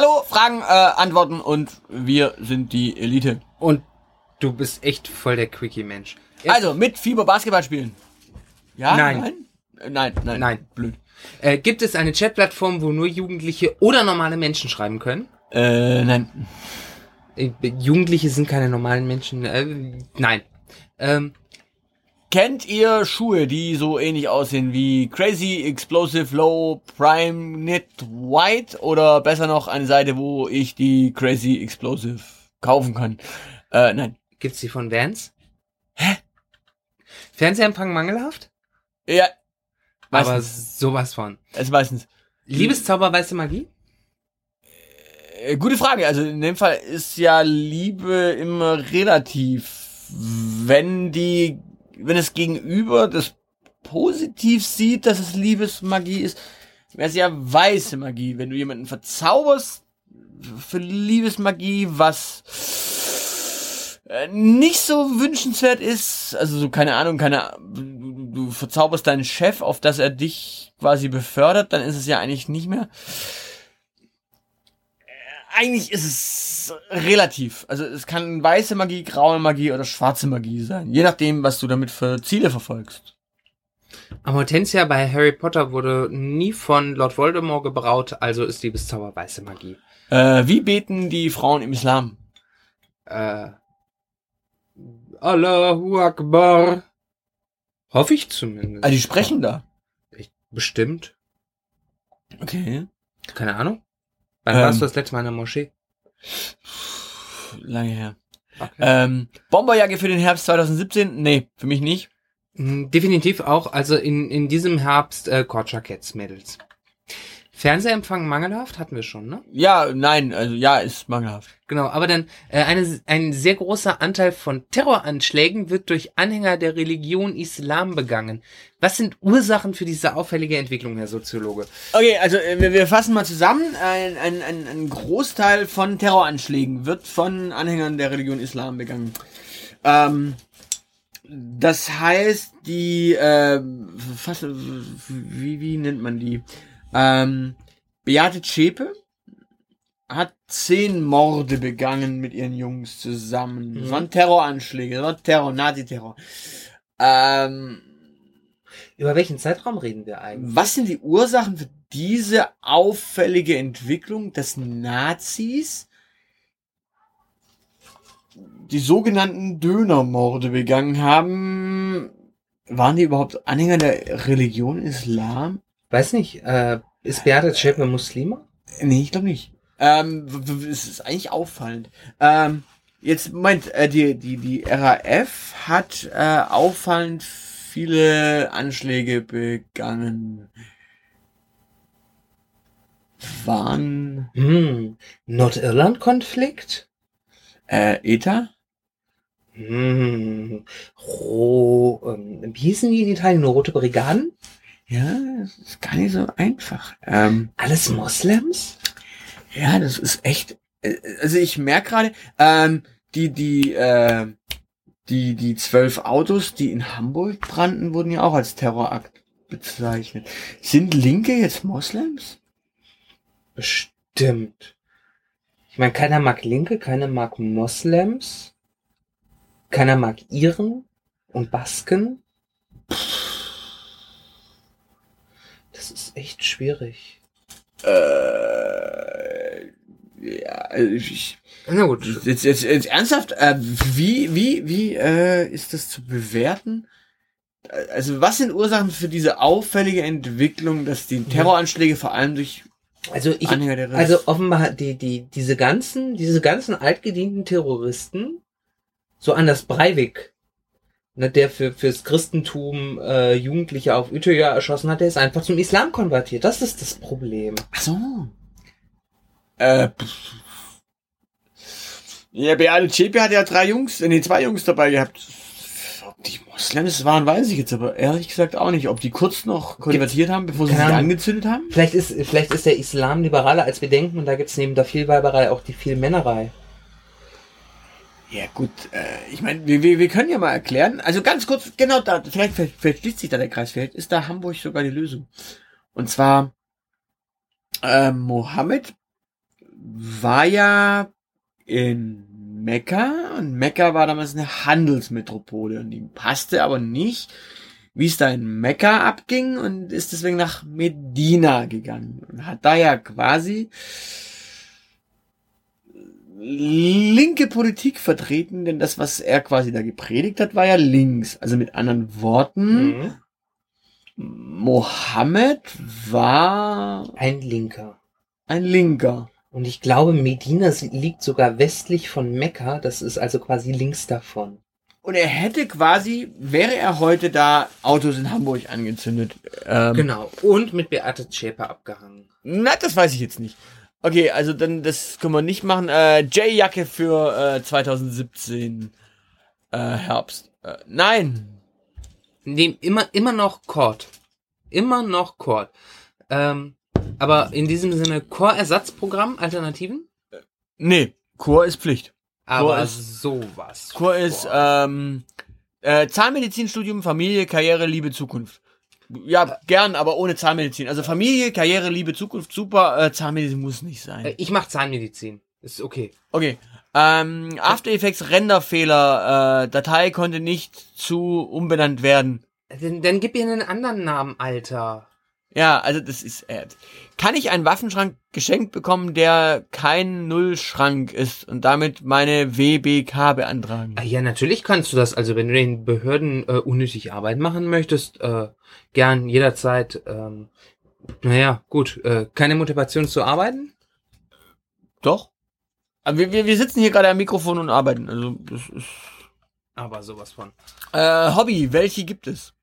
Hallo, Fragen, äh, Antworten und wir sind die Elite. Und du bist echt voll der Quickie-Mensch. Also, mit Fieber Basketball spielen. Ja? Nein. Nein, Äh, nein, nein. Nein. Blöd. Äh, gibt es eine Chatplattform, wo nur Jugendliche oder normale Menschen schreiben können? Äh, nein. Äh, Jugendliche sind keine normalen Menschen. Äh, nein. Ähm, Kennt ihr Schuhe, die so ähnlich aussehen wie Crazy, Explosive, Low, Prime, Knit, White oder besser noch eine Seite, wo ich die Crazy, Explosive kaufen kann? Äh, nein. gibt's die von Vans? Hä? Fernsehempfang mangelhaft? Ja. Aber Meistens. sowas von. Es meistens. Liebeszauber, weiße Magie? Äh, gute Frage. Also in dem Fall ist ja Liebe immer relativ. Wenn die, wenn es Gegenüber das positiv sieht, dass es Liebesmagie ist, wäre es ja weiße Magie. Wenn du jemanden verzauberst für Liebesmagie, was äh, nicht so wünschenswert ist, also so keine Ahnung, keine, du, du verzauberst deinen Chef, auf dass er dich quasi befördert, dann ist es ja eigentlich nicht mehr eigentlich ist es relativ. Also es kann weiße Magie, graue Magie oder schwarze Magie sein. Je nachdem, was du damit für Ziele verfolgst. Amortensia bei Harry Potter wurde nie von Lord Voldemort gebraut, also ist Liebeszauber weiße Magie. Äh, wie beten die Frauen im Islam? Äh, Allahu Akbar. Hoffe ich zumindest. Ah, die sprechen da. Ich, bestimmt. Okay. Keine Ahnung. Wann Ähm. warst du das letzte Mal in der Moschee? Lange her. Okay. Ähm, Bomberjacke für den Herbst 2017? Nee, für mich nicht. Mm, Definitiv auch, also in, in diesem Herbst äh, Jackets, Mädels. Fernsehempfang mangelhaft, hatten wir schon, ne? Ja, nein, also ja, ist mangelhaft. Genau, aber dann äh, eine, ein sehr großer Anteil von Terroranschlägen wird durch Anhänger der Religion Islam begangen. Was sind Ursachen für diese auffällige Entwicklung, Herr Soziologe? Okay, also äh, wir, wir fassen mal zusammen. Ein, ein, ein, ein Großteil von Terroranschlägen wird von Anhängern der Religion Islam begangen. Ähm, das heißt, die, äh, fast, wie, wie nennt man die? Ähm, Beate Zschäpe hat zehn Morde begangen mit ihren Jungs zusammen. Das Mhm. waren Terroranschläge, das war Terror, Nazi-Terror. Ähm, Über welchen Zeitraum reden wir eigentlich? was sind die Ursachen für diese auffällige Entwicklung, dass Nazis die sogenannten Dönermorde begangen haben? Waren die überhaupt Anhänger der Religion Islam? Weiß nicht, äh, ist Beate Zschäpe Muslima? Nee, ich glaube nicht. Ähm, es ist eigentlich auffallend. Ähm, jetzt Moment, äh, die, die, die RAF hat äh, auffallend viele Anschläge begangen. Waren Hm, Nordirland-Konflikt? äh, ETA? Hm, Ro, ähm, wie hießen die in Italien? Rote Brigaden? Ja, das ist gar nicht so einfach. Ähm, Alles Moslems? ja, das ist echt. äh, Also ich merke gerade, ähm, die, die, äh, die, die zwölf Autos, die in Hamburg brannten, wurden ja auch als Terrorakt bezeichnet. Sind Linke jetzt Moslems? Bestimmt. Ich meine, keiner mag Linke, keiner mag Moslems, keiner mag Iren und Basken. Das ist echt schwierig. Äh, ja, also ich, Na gut. jetzt, jetzt, jetzt ernsthaft, äh, wie, wie, wie äh, ist das zu bewerten? Äh, Also was sind Ursachen für diese auffällige Entwicklung, dass die Terroranschläge vor allem durch Also ich, Anhänger der also offenbar die, die, diese ganzen, diese ganzen altgedienten Terroristen, so Anders Breivik, ne, der für, fürs Christentum äh, Jugendliche auf Utøya erschossen hat, der ist einfach zum Islam konvertiert. Das ist das Problem. Ach so. Äh, pff. ja, Beate Zschäpe hat ja drei Jungs, nee, zwei Jungs dabei gehabt. Ob die Moslems waren, weiß ich jetzt aber ehrlich gesagt auch nicht. Ob die kurz noch konvertiert haben, bevor sie sich angezündet haben? Vielleicht ist, vielleicht ist der Islam liberaler, als wir denken, und da gibt's neben der Vielweiberei auch die Vielmännerei. Ja gut, äh, ich meine, wir, wir, wir können ja mal erklären, also ganz kurz, genau da, vielleicht, vielleicht, vielleicht schließt sich da der Kreis, vielleicht ist da Hamburg sogar die Lösung. Und zwar, äh, Mohammed war ja in Mekka und Mekka war damals eine Handelsmetropole und ihm passte aber nicht, wie es da in Mekka abging und ist deswegen nach Medina gegangen und hat da ja quasi linke Politik vertreten, denn das, was er quasi da gepredigt hat, war ja links. Also mit anderen Worten, Mhm. Mohammed war Ein Linker. ein Linker. Und ich glaube, Medina liegt sogar westlich von Mekka. Das ist also quasi links davon. Und er hätte quasi, wäre er heute da, Autos in Hamburg angezündet. Ähm, Genau. Und mit Beate Zschäper abgehangen. Na, das weiß ich jetzt nicht. Okay, also dann, das können wir nicht machen. Äh, J-Jacke für äh, 2017 äh, Herbst. Äh, nein. Nee, immer, immer noch Cord. Immer noch Cord. Ähm, aber in diesem Sinne Core-Ersatzprogramm, Alternativen? Nee, Chor ist Pflicht. Aber ist- sowas. Chor ist ähm, äh, Zahnmedizinstudium, Familie, Karriere, Liebe, Zukunft. Ja, gern, aber ohne Zahnmedizin. Also Familie, Karriere, Liebe, Zukunft, super. Äh, Zahnmedizin muss nicht sein. Äh, Ich mach Zahnmedizin. Ist okay. Okay. Ähm, After Effects Renderfehler. Äh, Datei konnte nicht zu umbenannt werden. Dann, dann gib ihr einen anderen Namen, Alter. Ja, also das ist. Äh, kann ich einen Waffenschrank geschenkt bekommen, der kein Nullschrank ist und damit meine WBK beantragen? Ah, Ja, natürlich kannst du das. Also wenn du den Behörden äh, unnötig Arbeit machen möchtest, äh, gern jederzeit. Ähm, naja, gut. Äh, keine Motivation zu arbeiten? Doch. Aber wir, wir, wir sitzen hier gerade am Mikrofon und arbeiten. Also das ist. Aber sowas von. Äh, Hobby, welche gibt es?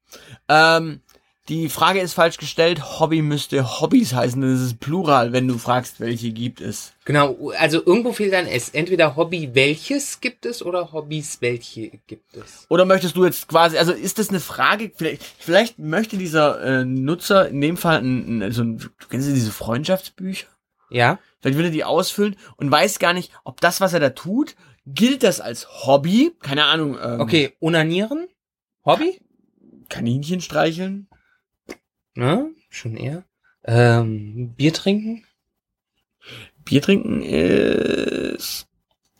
Ähm, die Frage ist falsch gestellt. Hobby müsste Hobbys heißen. Das ist Plural, wenn du fragst, welche gibt es. Genau, also irgendwo fehlt ein S. Entweder Hobby welches gibt es oder Hobbys welche gibt es. Oder möchtest du jetzt quasi, also ist das eine Frage, vielleicht, vielleicht möchte dieser äh, Nutzer in dem Fall, ein, ein, so ein, du kennst du diese Freundschaftsbücher? Ja? Vielleicht will er die ausfüllen und weiß gar nicht, ob das, was er da tut, gilt das als Hobby? Keine Ahnung. Ähm, Okay, onanieren? Hobby? Kaninchen streicheln? Ne? Schon eher. Ähm, Bier trinken? Bier trinken ist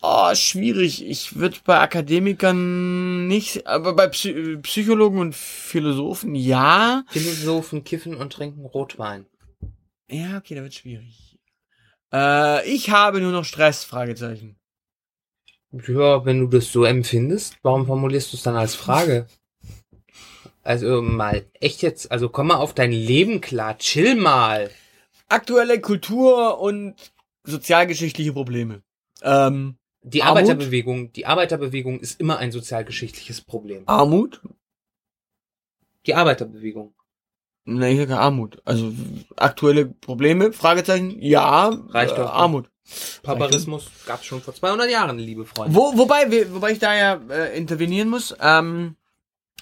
oh, schwierig. Ich würde bei Akademikern nicht, aber bei Psy Psychologen und Philosophen ja. Philosophen kiffen und trinken Rotwein. Ja, okay, da wird schwierig. Äh, ich habe nur noch Stress, Fragezeichen. Ja, wenn du das so empfindest, warum formulierst du es dann als Frage? Also mal echt jetzt, also komm mal auf dein Leben klar, chill mal. Aktuelle Kultur und sozialgeschichtliche Probleme. Ähm, Die Armut? Arbeiterbewegung, die Arbeiterbewegung ist immer ein sozialgeschichtliches Problem. Armut? Die Arbeiterbewegung. Nein, ich sage Armut. Also aktuelle Probleme? Fragezeichen? Ja. Reicht äh, doch. Armut. Barbarismus gab's schon vor 200 Jahren, liebe Freunde. Wo, wobei, wobei ich da ja äh, intervenieren muss. Ähm,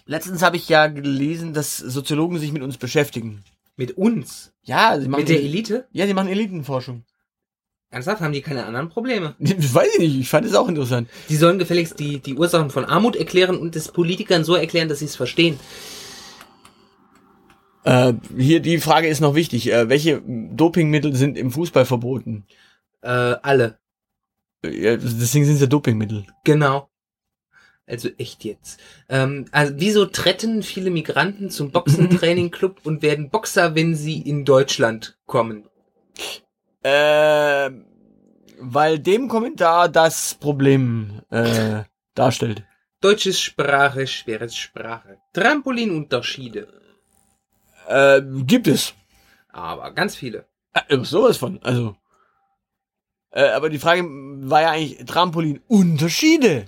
letztens habe ich ja gelesen, dass Soziologen sich mit uns beschäftigen. Mit uns? Ja, sie machen Mit der Elite? ja, sie machen Elitenforschung. Ernsthaft, haben die keine anderen Probleme? Das weiß ich nicht. Ich fand es auch interessant. Die sollen gefälligst die, die Ursachen von Armut erklären und es Politikern so erklären, dass sie es verstehen. Äh, hier die Frage ist noch wichtig. Äh, welche Dopingmittel sind im Fußball verboten? Äh, alle. Äh, Ja, deswegen sind es ja Dopingmittel. Genau. Also echt jetzt. Ähm, also wieso tretten viele Migranten zum Boxentrainingclub und werden Boxer, wenn sie in Deutschland kommen? Äh, weil dem Kommentar das Problem äh, darstellt. Deutsche Sprache, schwere Sprache. Trampolinunterschiede. Äh, gibt es. Aber ganz viele. Äh, sowas von. Also. Äh, aber die Frage war ja eigentlich Trampolin-Unterschiede.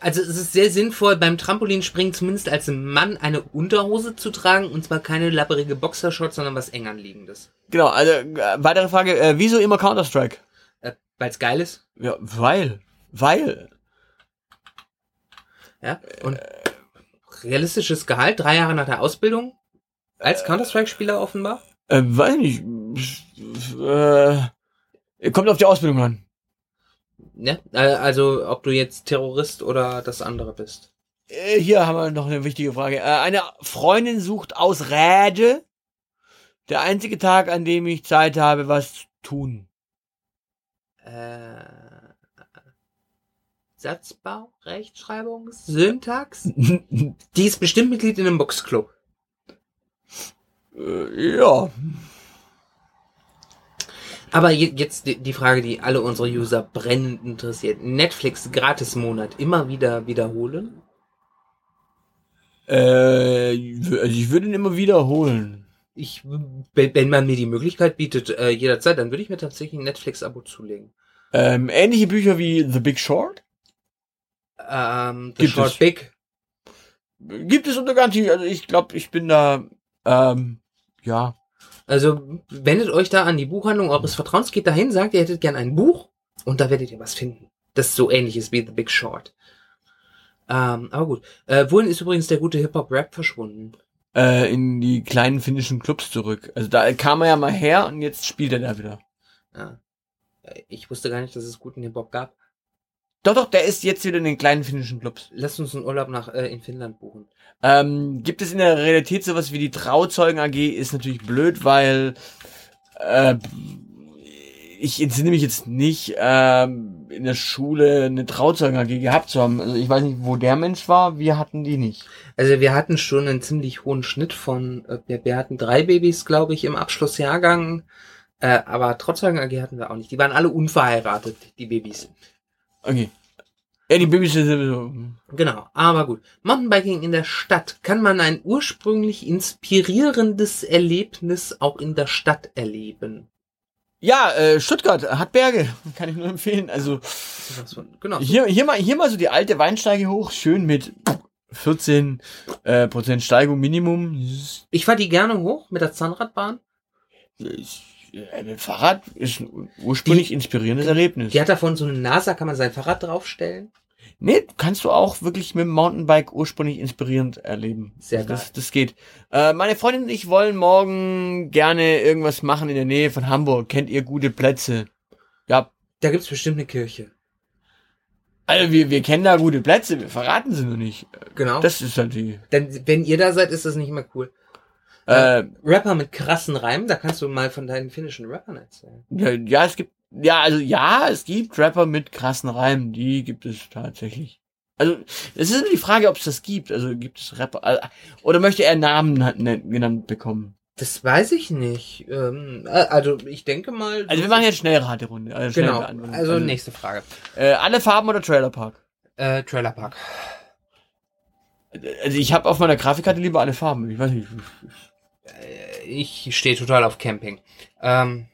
Also es ist sehr sinnvoll, beim Trampolinspringen zumindest als Mann eine Unterhose zu tragen. Und zwar keine lapperige Boxershorts, sondern was eng anliegendes. Genau, also äh, weitere Frage, äh, wieso immer Counter-Strike? Äh, weil's geil ist. Ja, weil. Weil. Ja. Und realistisches Gehalt, drei Jahre nach der Ausbildung. Als Counter-Strike-Spieler offenbar. Äh, weiß nicht. Äh, kommt auf die Ausbildung an. Ne? Also, ob du jetzt Terrorist oder das andere bist. Äh, hier haben wir noch eine wichtige Frage. Äh, eine Freundin sucht Ausrede. Der einzige Tag, an dem ich Zeit habe, was zu tun. Äh, Satzbau, Rechtschreibung, Syntax. Die ist bestimmt Mitglied in einem Boxclub. Äh, ja. Aber je, jetzt die, Frage, die alle unsere User brennend interessiert. Netflix Gratis-Monat immer wieder wiederholen? Äh, also ich würde ihn immer wiederholen. Ich, wenn wenn man mir die Möglichkeit bietet, äh, jederzeit, dann würde ich mir tatsächlich ein Netflix-Abo zulegen. Ähm, ähnliche Bücher wie The Big Short Ähm, The Gibt Short es. Big. gibt es unter Garantie. Also ich glaube, ich bin da, ähm, ja. Also wendet euch da an die Buchhandlung eures Vertrauens, geht dahin, sagt, ihr hättet gern ein Buch und da werdet ihr was finden. Das so ähnlich ist wie The Big Short. Ähm, aber gut. Äh, wohin ist übrigens der gute Hip-Hop-Rap verschwunden? Äh, in die kleinen finnischen Clubs zurück. Also da kam er ja mal her und jetzt spielt er da wieder. Ja. Äh, Ich wusste gar nicht, dass es guten Hip-Hop gab. Doch, doch, der ist jetzt wieder in den kleinen finnischen Clubs. Lasst uns einen Urlaub nach äh, in Finnland buchen. Ähm, gibt es in der Realität sowas wie die Trauzeugen AG? Ist natürlich blöd, weil äh, ich entsinne mich jetzt nicht, ähm, in der Schule eine Trauzeugen AG gehabt zu haben. Also ich weiß nicht, wo der Mensch war. Wir hatten die nicht. Also wir hatten schon einen ziemlich hohen Schnitt von, äh, wir, wir hatten drei Babys, glaube ich, im Abschlussjahrgang. Äh, aber Trotzdem AG hatten wir auch nicht. Die waren alle unverheiratet, die Babys. Okay. Ja, die Babys sind sowieso. Genau, aber gut. Mountainbiking in der Stadt. Kann man ein ursprünglich inspirierendes Erlebnis auch in der Stadt erleben? Ja, äh, Stuttgart hat Berge, kann ich nur empfehlen. Also Genau. hier, hier mal, hier mal so die alte Weinsteige hoch, schön mit 14 äh, Prozent Steigung Minimum. Ich fahre die gerne hoch mit der Zahnradbahn. Ich, mit Fahrrad ist ein ursprünglich inspirierendes Erlebnis. Die hat davon so eine NASA, kann man sein Fahrrad draufstellen. Nee, kannst du auch wirklich mit dem Mountainbike ursprünglich inspirierend erleben. Sehr Also das, geil. das geht. Äh, meine Freundin und ich wollen morgen gerne irgendwas machen in der Nähe von Hamburg. Kennt ihr gute Plätze? Ja, Da gibt's bestimmt eine Kirche. also wir, wir kennen da gute Plätze, wir verraten sie nur nicht. Genau. Das ist halt die. Denn wenn ihr da seid, ist das nicht mehr cool. Äh, Rapper mit krassen Reimen, da kannst du mal von deinen finnischen Rappern erzählen. ja, ja, es gibt, ja, also ja, es gibt Rapper mit krassen Reimen, die gibt es tatsächlich. Also, es ist immer die Frage, ob es das gibt. Also gibt es Rapper, äh, oder möchte er Namen ne- genannt bekommen? Das weiß ich nicht. Ähm, äh, also ich denke mal. Also wir machen jetzt Schnellraterunde. Also genau. Schnellbeantwortung. Also nächste Frage. Äh, alle Farben oder Trailerpark? Äh, Trailerpark. Also ich habe auf meiner Grafikkarte lieber alle Farben. Ich weiß nicht. Äh, Ich stehe total auf Camping. Ähm,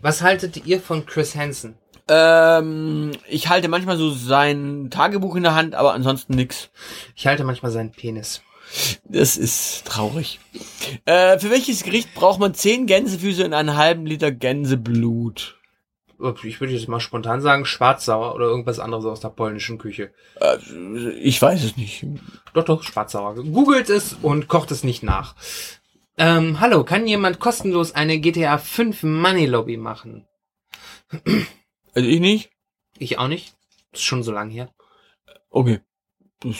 was haltet ihr von Chris Hansen? Ähm, ich halte manchmal so sein Tagebuch in der Hand, aber ansonsten nix. Ich halte manchmal seinen Penis. Das ist traurig. Äh, für welches Gericht braucht man 10 Gänsefüße und einen halben Liter Gänseblut? Ich würde jetzt mal spontan sagen, schwarzsauer oder irgendwas anderes aus der polnischen Küche. Äh, ich weiß es nicht. Doch, doch, schwarzsauer. Googelt es und kocht es nicht nach. Ähm, hallo, kann jemand kostenlos eine GTA 5 Money Lobby machen? Also ich nicht? Ich auch nicht. Ist schon so lang her. Okay. Das,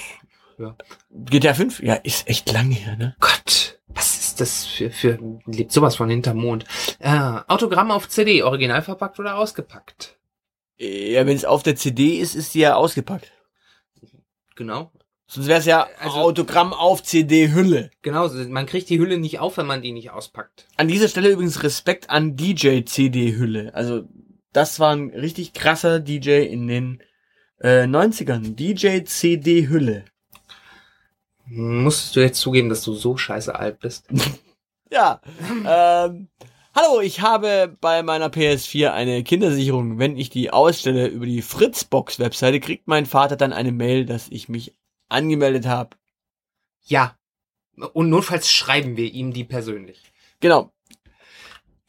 Ja. GTA 5? Ja, ist echt lange her, ne? Gott, was ist das für, für, lebt sowas von hinterm Mond. Äh, Autogramm auf CD, original verpackt oder ausgepackt? Ja, wenn es auf der CD ist, ist sie ja ausgepackt. Genau. Sonst wäre es ja Also- Autogramm auf CD-Hülle. Genau, man kriegt die Hülle nicht auf, wenn man die nicht auspackt. An dieser Stelle übrigens Respekt an DJ CD-Hülle. Also, das war ein richtig krasser DJ in den äh, 90ern. DJ CD-Hülle. Musstest du jetzt zugeben, dass du so scheiße alt bist? Ja. ähm, hallo, ich habe bei meiner PS4 eine Kindersicherung. Wenn ich die ausstelle über die Fritzbox-Webseite, kriegt mein Vater dann eine Mail, dass ich mich angemeldet habe. Ja. Und notfalls schreiben wir ihm die persönlich. Genau.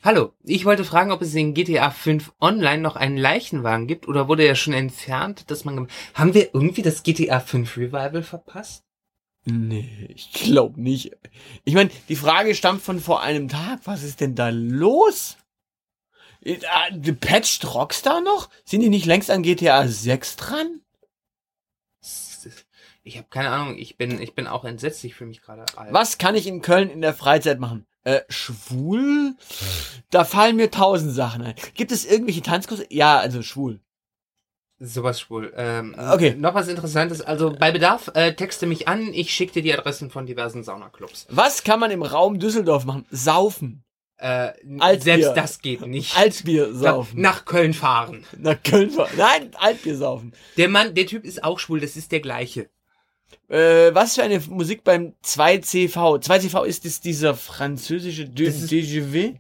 Hallo, ich wollte fragen, ob es in GTA 5 Online noch einen Leichenwagen gibt oder wurde er schon entfernt, dass man... Haben wir irgendwie das GTA 5 Revival verpasst? Nee, ich glaube nicht. Ich meine, die Frage stammt von vor einem Tag. Was ist denn da los? Äh, äh, Patcht Rockstar noch? Sind die nicht längst an GTA 6 dran? Ich habe keine Ahnung, ich bin, ich bin auch entsetzt, ich fühle mich gerade alt. Was kann ich in Köln in der Freizeit machen? Äh, schwul? Da fallen mir tausend Sachen ein. Gibt es irgendwelche Tanzkurse? Ja, also schwul. Sowas schwul. Ähm, Okay. Noch was Interessantes. Also bei Bedarf äh, texte mich an. Ich schicke dir die Adressen von diversen Saunaclubs. Was kann man im Raum Düsseldorf machen? Saufen. Äh, Altbier. selbst das geht nicht. Altbier saufen. Nach Köln fahren. Nach Köln fahren. Nein, Altbier saufen. Der Mann, der Typ ist auch schwul. Das ist der gleiche. Äh, was für eine Musik beim 2CV? 2CV ist das dieser französische De Das ist- DGV?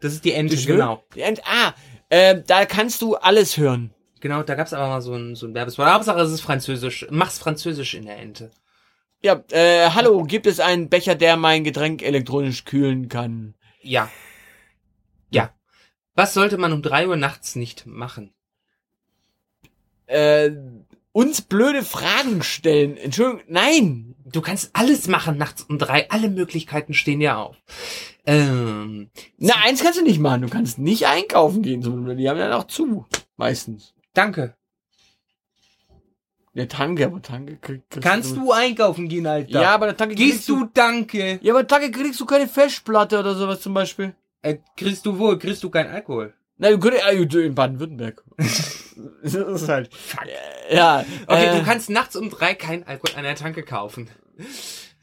Das ist die Ente, vu? genau. Und, ah, äh, da kannst du alles hören. Genau, da gab's aber mal so ein, so ein Werbespot. Hauptsache es ist französisch. Mach's französisch in der Ente. Ja, äh, hallo, gibt es einen Becher, der mein Getränk elektronisch kühlen kann? Ja. Ja. Was sollte man um drei Uhr nachts nicht machen? Äh, uns blöde Fragen stellen. Entschuldigung, nein. Du kannst alles machen nachts um drei. Alle Möglichkeiten stehen dir auf. Ähm, Na, eins kannst du nicht machen. Du kannst nicht einkaufen gehen. Die haben ja noch zu. Meistens. danke. Der Tanke, aber Tanke krieg, kriegst Kannst du einkaufen gehen, Alter? Ja, aber der Tanke Gehst du, danke. Ja, aber Tanke kriegst du keine Festplatte oder sowas zum Beispiel. Äh, kriegst du wohl, kriegst du keinen Alkohol. Na, könntest, äh, in Baden-Württemberg. das ist halt. Ja. Okay, äh, du kannst nachts um drei keinen Alkohol an der Tanke kaufen.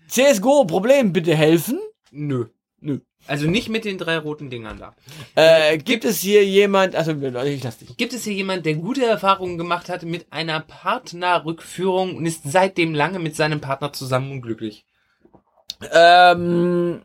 CSGO, Problem, bitte helfen. Nö. Nö. Also nicht mit den drei roten Dingern da. Äh, gibt es hier jemand, also ich lass dich. Gibt es hier jemand, der gute Erfahrungen gemacht hat mit einer Partnerrückführung und ist seitdem lange mit seinem Partner zusammen und glücklich? Ähm,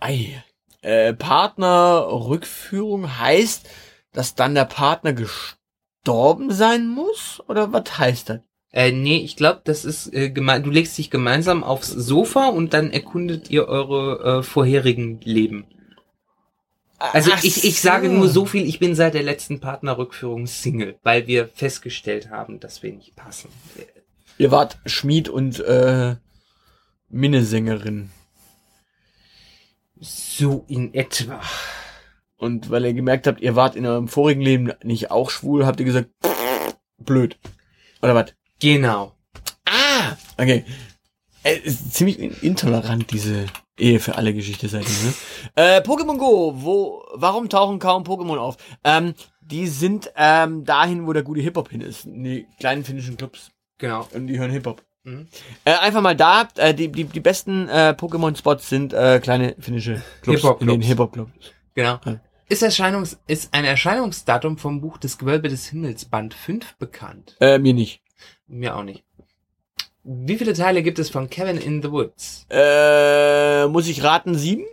ei, äh, Partnerrückführung heißt, dass dann der Partner gestorben sein muss? Oder was heißt das? Äh, nee, ich glaube, das ist äh, gemein. Du legst dich gemeinsam aufs Sofa und dann erkundet ihr eure äh, vorherigen Leben. Also Ach ich, ich so. sage nur so viel, ich bin seit der letzten Partnerrückführung Single, weil wir festgestellt haben, dass wir nicht passen. Ihr wart Schmied und äh, Minnesängerin. So in etwa. Und weil ihr gemerkt habt, ihr wart in eurem vorigen Leben nicht auch schwul, habt ihr gesagt, blöd. Oder was? Genau. Ah! Okay. Äh, ist ziemlich in- intolerant, diese Ehe für alle Geschichte seitdem, ne? Äh, Pokémon Go, wo, warum tauchen kaum Pokémon auf? Ähm, die sind ähm, dahin, wo der gute Hip-Hop hin ist. In die kleinen finnischen Clubs. Genau. Und die hören Hip-Hop. Mhm. Äh, einfach mal da, äh, die, die, die besten äh, Pokémon-Spots sind äh, kleine finnische Clubs. Hip-Hop-Clubs. In den Hip-Hop-Clubs. Genau. Ja. Ist, Erscheinungs ist ein Erscheinungsdatum vom Buch des Gewölbe des Himmels Band 5 bekannt? Äh, mir nicht. Mir auch nicht. Wie viele Teile gibt es von Kevin in the Woods? Äh, muss ich raten, sieben?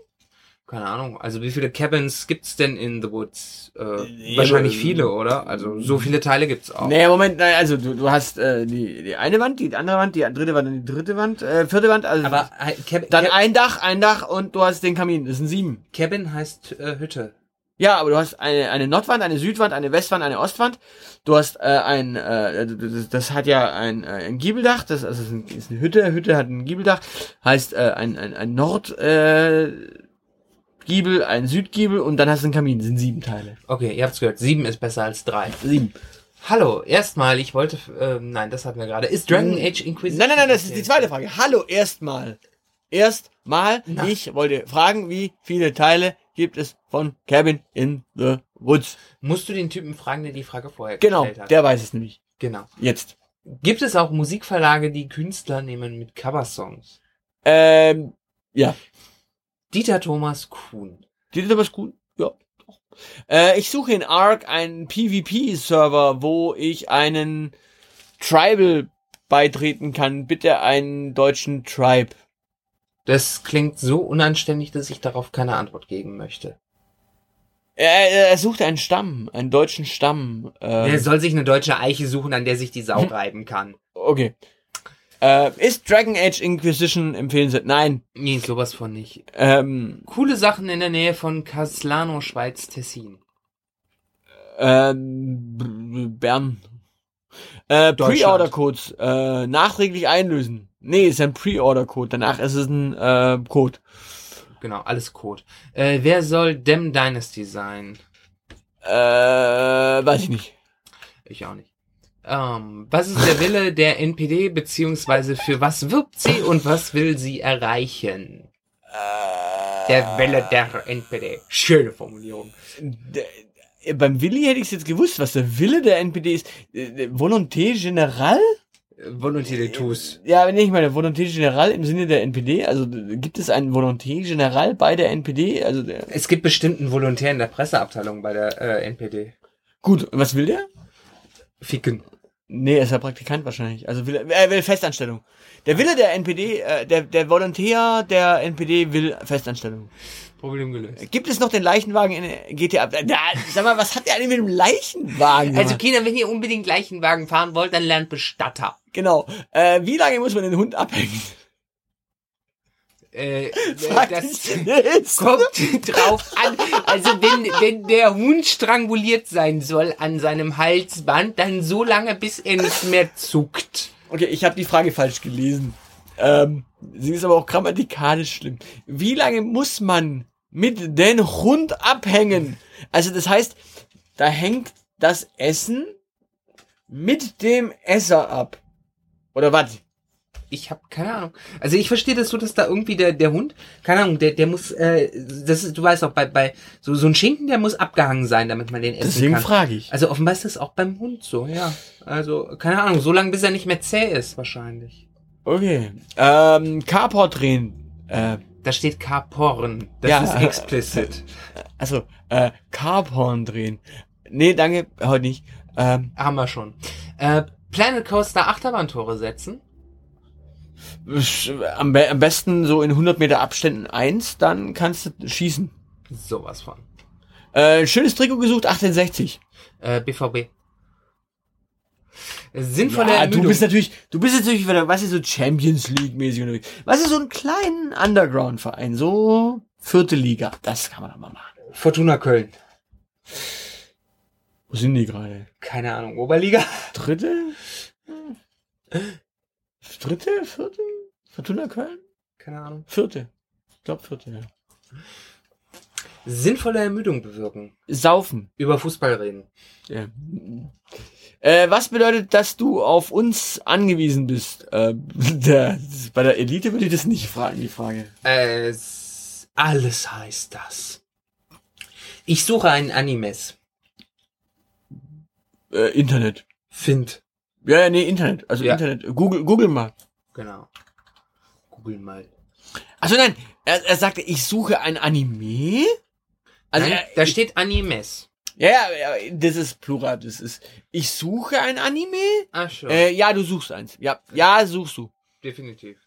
Keine Ahnung. Also wie viele Cabins gibt's denn in the Woods? Äh, Ja, wahrscheinlich aber- viele, oder? Also so viele Teile gibt's auch. Nee, Moment, nein, also du, du hast äh, die, die eine Wand, die andere Wand, die dritte Wand, die dritte Wand, äh, vierte Wand, also Aber äh, Cab dann Cab ein Dach, ein Dach und du hast den Kamin. Das sind sieben. Cabin heißt äh, Hütte. Ja, aber du hast eine, eine Nordwand, eine Südwand, eine Westwand, eine Ostwand. Du hast äh, ein, äh, das, das hat ja ein, äh, ein Giebeldach, das also ist, ein, ist eine Hütte, Hütte hat ein Giebeldach, heißt äh, ein, ein, ein Nord äh, Giebel, ein Südgiebel und dann hast du einen Kamin. Das sind sieben Teile. Okay, ihr habt's gehört. Sieben ist besser als drei. Sieben. Hallo, erstmal, ich wollte, ähm, nein, das hatten wir gerade. Ist Dragon Age Inquisition? Nein, nein, nein, das ist die zweite Frage. Hallo, erstmal. Erstmal, ich wollte fragen, wie viele Teile gibt es von Cabin in the Woods? Musst du den Typen fragen, der die Frage vorher Genau, gestellt hat? der weiß es nämlich. Genau. Jetzt. Gibt es auch Musikverlage, die Künstler nehmen mit Coversongs? Ähm, ja. Dieter Thomas Kuhn. Die sind aber gut. Ja. doch. Äh, ich suche in Ark einen PvP-Server, wo ich einen Tribal beitreten kann. Bitte einen deutschen Tribe. Das klingt so unanständig, dass ich darauf keine Antwort geben möchte. Er, er sucht einen Stamm, einen deutschen Stamm. Ähm, Er soll sich eine deutsche Eiche suchen, an der sich die Sau reiben kann. okay. Äh, ist Dragon Age Inquisition empfehlenswert? Nein. Nee, sowas von nicht. Ähm, Coole Sachen in der Nähe von Caslano, Schweiz, Tessin. ähm, B- Bern. Äh. Pre-Order-Codes äh, nachträglich einlösen. Nee, ist ein Pre-Order-Code. Danach ist es ein äh, Code. Genau, alles Code. Äh, wer soll Dem Dynasty sein? Äh, weiß ich nicht. Ich auch nicht. Ähm, was ist der Wille der NPD, beziehungsweise für was wirbt sie und was will sie erreichen? Der Wille der NPD. Schöne Formulierung. Der, äh, beim Willi hätte ich es jetzt gewusst, was der Wille der NPD ist. Äh, Volonté Générale? Volonté de tous. Ja, nee, ich meine, Volonté Générale im Sinne der NPD. Also äh, gibt es einen Volonté Générale bei der NPD? Also der, Es gibt bestimmt einen Volontär in der Presseabteilung bei der äh, NPD. gut, was will der? Ficken. Nee, er ist ja Praktikant wahrscheinlich. Also will er, er will Festanstellung. Der Wille der NPD, äh, der, der Volontär der NPD will Festanstellung. Problem gelöst. Gibt es noch den Leichenwagen in GTA? Da, sag mal, was hat der eigentlich mit dem Leichenwagen? Also? Kinder, wenn ihr unbedingt Leichenwagen fahren wollt, dann lernt Bestatter. genau. Äh, wie lange muss man den Hund abhängen? Äh, Frag das kommt drauf an. Also wenn, wenn der Hund stranguliert sein soll an seinem Halsband, dann so lange, bis er nicht mehr zuckt. Okay, ich habe die Frage falsch gelesen. Ähm, sie ist aber auch grammatikalisch schlimm. Wie lange muss man mit den Hund abhängen? Also das heißt, da hängt das Essen mit dem Esser ab. Oder was? Ich habe keine Ahnung. Also ich verstehe das so, dass da irgendwie der der Hund, keine Ahnung, der der muss, äh, das ist, du weißt auch bei bei so so ein Schinken, der muss abgehangen sein, damit man den essen Deswegen kann. frage ich. Also offenbar ist das auch beim Hund so, ja. Also keine Ahnung, so lange bis er nicht mehr zäh ist wahrscheinlich. Okay. Ähm, Carport drehen. Äh, Da steht Carporn. Das Ja. ist explicit. also, äh, Carporn drehen. Nee, danke, heute nicht. Ähm, Haben wir schon. Äh, Planet Coaster Achterbahntore setzen. Am, be am besten so in 100 Meter Abständen eins, dann kannst du schießen. Sowas von. Äh, schönes Trikot gesucht, 1860. Äh, BVB. Sinnvolle Ja, du Ermüdung. bist natürlich, du bist natürlich wieder, was ist so Champions League mäßig unterwegs. Was ist so ein kleinen Underground-Verein, so vierte Liga. Das kann man doch mal machen. Fortuna Köln. Wo sind die gerade? Keine Ahnung. Oberliga. Dritte? Dritte? Vierte? Fortuna Köln? Keine Ahnung. Vierte. Ich glaube vierte, ja. Sinnvolle Ermüdung bewirken. Saufen. Über Fußball reden. Ja. Äh, was bedeutet, dass du auf uns angewiesen bist? Äh, der, bei der Elite würde ich das nicht fragen, die Frage. Es, alles heißt das. Ich suche einen Animes. Äh, Internet. Find. Ja, ja, nee, Internet. Also Ja. Internet. Google, Google mal. Genau. Google mal. Also nein, er, er sagte, ich suche ein Anime. Also Nein, er, da steht Animes. ja, ja, ja, das ist Plural. Das ist, ich suche ein Anime. Ach schon. Äh, ja, du suchst eins. Ja, ja, suchst du. Definitiv.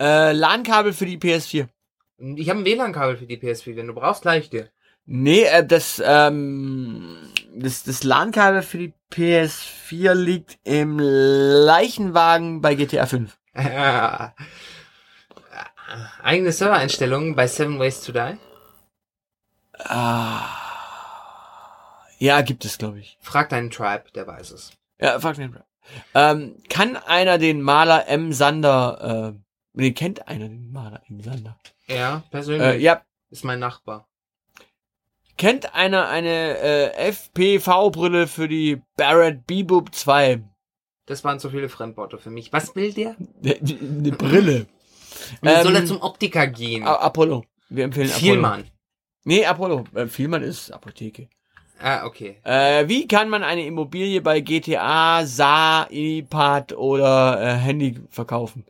Äh, LAN-Kabel für die PS4. Ich habe ein WLAN-Kabel für die PS4, wenn du brauchst, gleich dir. Nee, äh, das, ähm, das, das LAN-Kabel für die PS4 liegt im Leichenwagen bei GTA 5. Eigene Servereinstellungen bei Seven Ways to Die. Ah. Ja, gibt es, glaube ich. Frag deinen Tribe, der weiß es. Ja, fuck den ähm, Kann einer den Maler M. Sander, äh, nee, kennt einer den Maler M. Sander? Ja, persönlich. Äh, ja, Ist mein Nachbar. Kennt einer eine äh, FPV-Brille für die Barrett Bebop 2? Das waren zu viele Fremdworte für mich. Was will der? Eine Brille. Wie soll Ähm, er zum Optiker gehen? Apollo. Wir empfehlen Apollo. Vielmann. Nee, Apollo. Äh, Vielmann ist Apotheke. Ah, okay. Äh, wie kann man eine Immobilie bei GTA, SA, iPad oder äh, Handy verkaufen?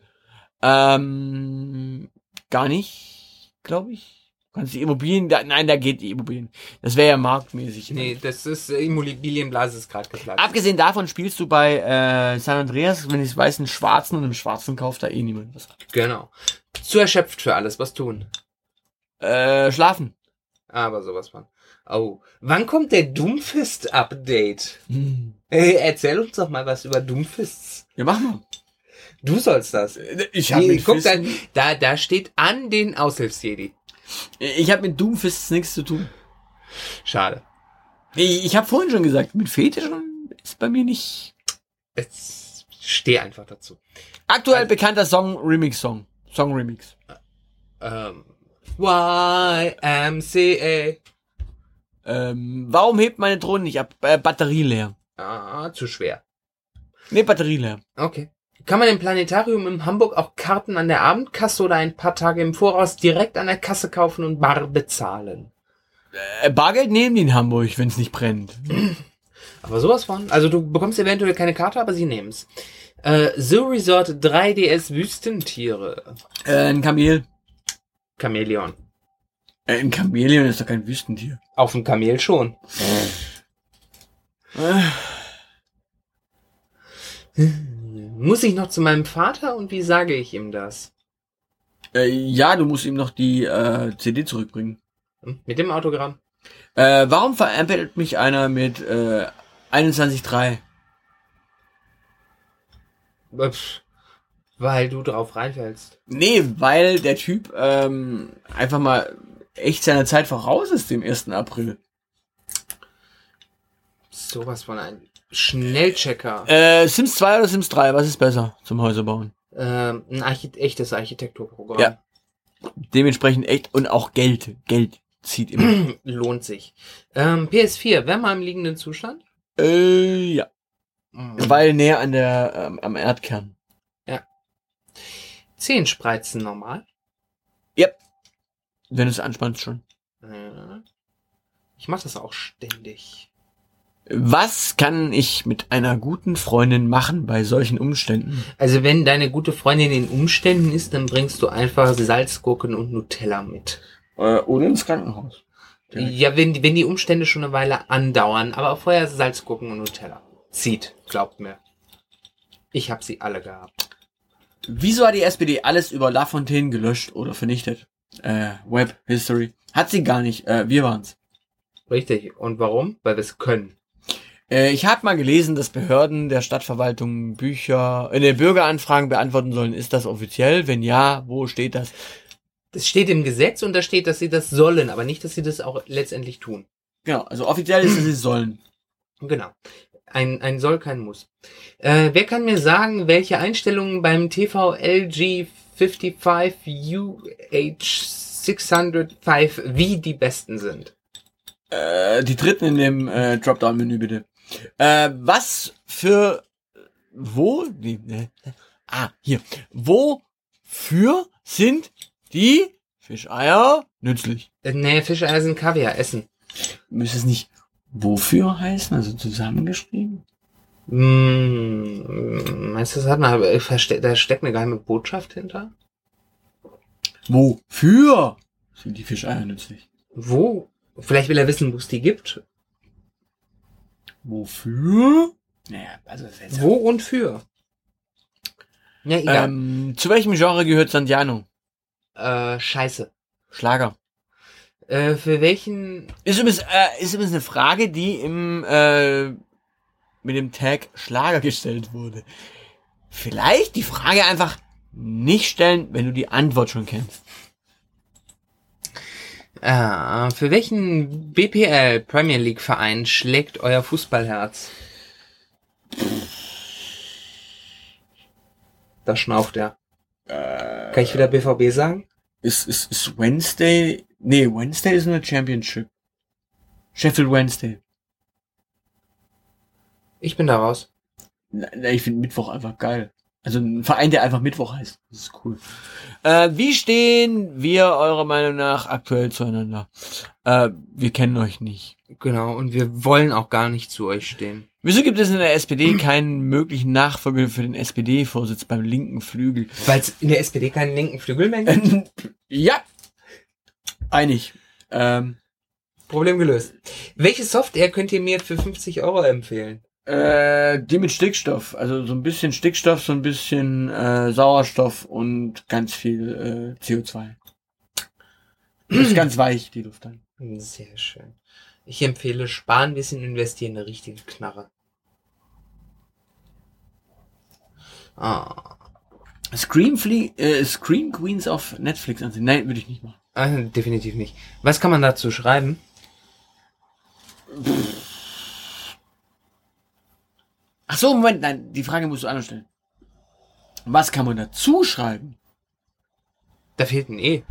Ähm, gar nicht, glaube ich. Kannst die Immobilien, da, nein, da geht die Immobilien. Das wäre ja marktmäßig. Nee, das ist äh, Immobilienblase ist gerade geplatzt. Abgesehen davon spielst du bei äh, San Andreas, wenn ich weiß, einen schwarzen und im schwarzen kauft da eh niemand was. Genau. Zu erschöpft für alles, was tun. Äh, schlafen. Aber sowas von. Oh, wann kommt der Doomfist-Update? Hm. Hey, erzähl uns doch mal was über Doomfists. Ja, mach mal. Du sollst das. Ich Nee, mit guck, Fisten- da, da, da steht an den Aushilfsjedi. Ich habe mit Doomfists nichts zu tun. Schade. Ich, ich habe vorhin schon gesagt, mit Fetischen ist bei mir nicht. Es steh einfach dazu. Aktuell Also- bekannter Song, Remix-Song. Song Remix. Ähm, YMCA. Ähm, warum hebt meine Drohne nicht ab? Äh, Batterie leer. Ah, zu schwer. Nee, Batterie leer. Okay. Kann man im Planetarium in Hamburg auch Karten an der Abendkasse oder ein paar Tage im Voraus direkt an der Kasse kaufen und bar bezahlen? Äh, Bargeld nehmen die in Hamburg, wenn es nicht brennt. Aber sowas von. Also du bekommst eventuell keine Karte, aber sie nehmen's. Äh, Zoo Resort 3DS Wüstentiere. Äh, ein Kamel. Chamäleon. Äh, ein Chamäleon ist doch kein Wüstentier. Auf dem Kamel schon. Muss ich noch zu meinem Vater und wie sage ich ihm das? äh, ja, du musst ihm noch die äh, CD zurückbringen. Hm? Mit dem Autogramm? Äh, warum veräppelt mich einer mit äh, 21.3? Äh, pff, Weil du drauf reinfällst. Nee, weil der Typ ähm, einfach mal echt seiner Zeit voraus ist, dem 1. April. Sowas von ein Schnellchecker. Äh, Sims 2 oder Sims 3, was ist besser zum Häuser bauen? Ähm, ein Archit echtes Architekturprogramm. Ja. Dementsprechend echt und auch Geld. Geld zieht immer. Lohnt sich. Ähm, PS4, wärmer im liegenden Zustand? äh, ja. Mhm. Weil näher an der, ähm, am Erdkern. Zehn Spreizen normal. Wenn du es anspannst schon. Äh, Ich mache das auch ständig. Was kann ich mit einer guten Freundin machen bei solchen Umständen? Also wenn deine gute Freundin in Umständen ist, dann bringst du einfach Salzgurken und Nutella mit. Äh, oder ins Krankenhaus. Direkt. Ja, wenn die, wenn die Umstände schon eine Weile andauern, aber vorher Salzgurken und Nutella. Zieht, glaubt mir. Ich habe sie alle gehabt. Wieso hat die SPD alles über Lafontaine gelöscht oder vernichtet? Äh, Web History. Hat sie gar nicht. Äh, wir waren's. Richtig. Und warum? Weil wir es können. Äh, ich habe mal gelesen, dass Behörden der Stadtverwaltung Bücher, äh, Bürgeranfragen beantworten sollen. Ist das offiziell? Wenn ja, wo steht das? Das steht im Gesetz und da steht, dass sie das sollen, aber nicht, dass sie das auch letztendlich tun. Genau, also offiziell ist es, sie sollen. Genau. Ein, ein soll, kein muss. Äh, wer kann mir sagen, welche Einstellungen beim TV LG 55 UH605 wie die besten sind? Äh, die dritten in dem äh, Dropdown-Menü bitte. Äh, was für wo? Nee, nee. Ah, hier. Wofür sind die Fischeier nützlich? Äh, nee, Fischeier sind Kaviar, Essen. Müsste es nicht wofür heißen, also zusammengeschrieben? Hm, meinst du, das hat verste- da steckt eine geheime Botschaft hinter? Wofür sind die Fischeier nützlich? Wo? Vielleicht will er wissen, wo es die gibt. Wofür? Naja, also. Wo und für? Ja, egal. Ähm, zu welchem Genre gehört Santiano? äh, scheiße. Schlager. Äh, für welchen Ist übrigens, äh, ist übrigens eine Frage, die im äh, mit dem Tag Schlager gestellt wurde. Vielleicht die Frage einfach nicht stellen, wenn du die Antwort schon kennst. Äh, für welchen BPL Premier League Verein schlägt euer Fußballherz? Da schnauft er. Äh, Kann ich wieder BVB sagen? ist, ist, ist Wednesday? Nee, Wednesday ist eine Championship. Sheffield Wednesday. Ich bin da raus. Na, na, ich finde Mittwoch einfach geil. Also ein Verein, der einfach Mittwoch heißt. Das ist cool. Äh, wie stehen wir eurer Meinung nach aktuell zueinander? Äh, wir kennen euch nicht. Genau, und wir wollen auch gar nicht zu euch stehen. Wieso gibt es in der SPD keinen möglichen Nachfolger für den SPD-Vorsitz beim linken Flügel? Weil es in der SPD keinen linken Flügel mehr gibt? ja. Einig. Ähm, Problem gelöst. Welche Software könnt ihr mir für 50 Euro empfehlen? Äh, die mit Stickstoff. Also so ein bisschen Stickstoff, so ein bisschen äh, Sauerstoff und ganz viel äh, CO2. ist ganz weich, die Luft dann. Sehr schön. Ich empfehle sparen, ein bisschen investieren, eine richtige Knarre. Ah, Scream, Fle äh, Scream Queens auf Netflix ansehen. Nein, würde ich nicht machen. äh, definitiv nicht. Was kann man dazu schreiben? Ach so, Moment, nein, die Frage musst du anders stellen. Was kann man dazu schreiben? Da fehlt ein E.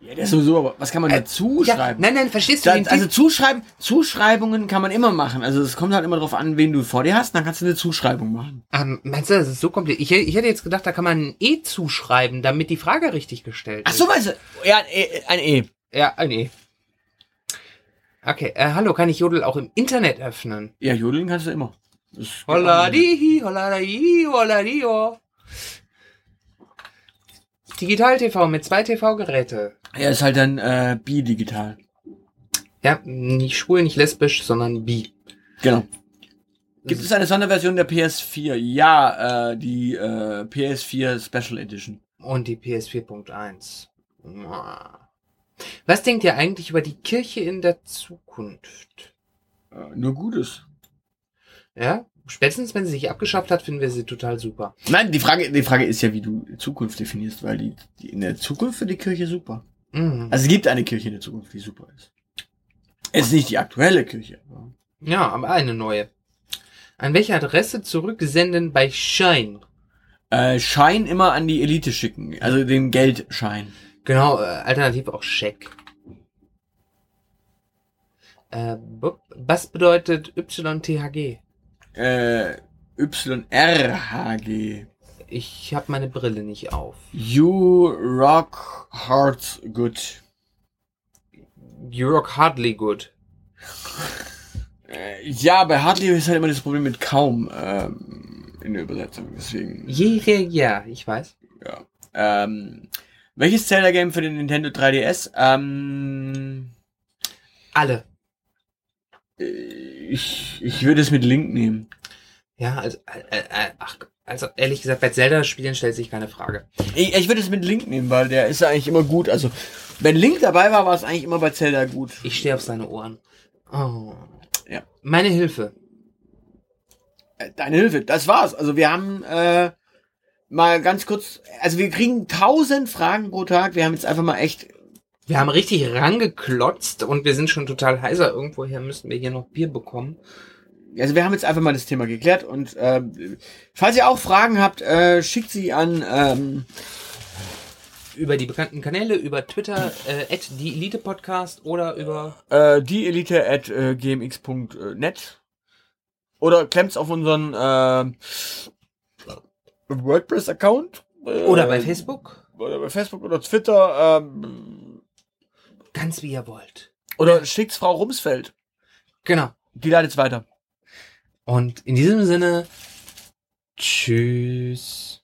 Ja, ist sowieso, aber was kann man Äh, dazu Ja, schreiben? nein, nein, verstehst du Da, den also zuschreiben, Zuschreibungen kann man immer machen. Also es kommt halt immer darauf an, wen du vor dir hast, dann kannst du eine Zuschreibung machen. Ähm, meinst du, das ist so kompliziert? Ich, ich hätte jetzt gedacht, da kann man ein E zuschreiben, damit die Frage richtig gestellt Ach ist. so, meinst du? Ja, ein E. Ein e. Ja, ein E. Okay, äh, hallo, kann ich Jodel auch im Internet öffnen? Ja, jodeln kannst du immer. Auch. Holladi, holladi, holladio. Digital-TV mit zwei TV-Geräte. Ja, ist halt dann äh, bi-digital. Ja, nicht schwul, nicht lesbisch, sondern bi. Genau. Gibt es eine Sonderversion der PS4? Ja, äh, die äh, PS4 Special Edition. Und die PS4.1. Was denkt ihr eigentlich über die Kirche in der Zukunft? Äh, nur Gutes. Ja? Spätestens, wenn sie sich abgeschafft hat, finden wir sie total super. Nein, die Frage, die Frage ist ja, wie du Zukunft definierst, weil die, die in der Zukunft wird die Kirche super. Mhm. Also es gibt eine Kirche in der Zukunft, die super ist. Es ist nicht die aktuelle Kirche. aber- Ja, aber eine neue. An welche Adresse zurücksenden bei Shine? Äh, Schein immer an die Elite schicken, also den Geldschein. Genau, äh, alternativ auch Scheck. Äh, was bedeutet YTHG? Äh, YRHG. Ich habe meine Brille nicht auf. You rock hard good. You rock hardly good. Äh, ja, bei Hardly ist halt immer das Problem mit kaum ähm, in der Übersetzung, deswegen. Ja, ja, ja, ich weiß. Ja. Ähm, welches Zelda-Game für den Nintendo 3DS? Ähm, Alle. äh, ich, ich würde es mit Link nehmen. Ja, also, äh, äh, ach, also ehrlich gesagt, bei Zelda-Spielen stellt sich keine Frage. Ich, ich würde es mit Link nehmen, weil der ist ja eigentlich immer gut. Also, wenn Link dabei war, war es eigentlich immer bei Zelda gut. Ich stehe auf seine Ohren. Oh. Ja. Meine Hilfe. Äh, Deine Hilfe, das war's. Also wir haben äh, mal ganz kurz, also wir kriegen tausend Fragen pro Tag. Wir haben jetzt einfach mal echt, Wir haben richtig rangeklotzt und wir sind schon total heiser. Irgendwoher müssten wir hier noch Bier bekommen. also wir haben jetzt einfach mal das Thema geklärt und äh, falls ihr auch Fragen habt, äh, schickt sie an ähm, Über die bekannten Kanäle, über Twitter, äh, at die Elite Podcast oder über äh, dieelite at äh, gmx.net oder klemmt's auf unseren äh, WordPress-Account äh, oder bei Facebook. oder bei Facebook oder Twitter ähm, Ganz wie ihr wollt. oder schickt's Frau Rumsfeld. Genau. Die leitet's weiter. Und in diesem Sinne, tschüss.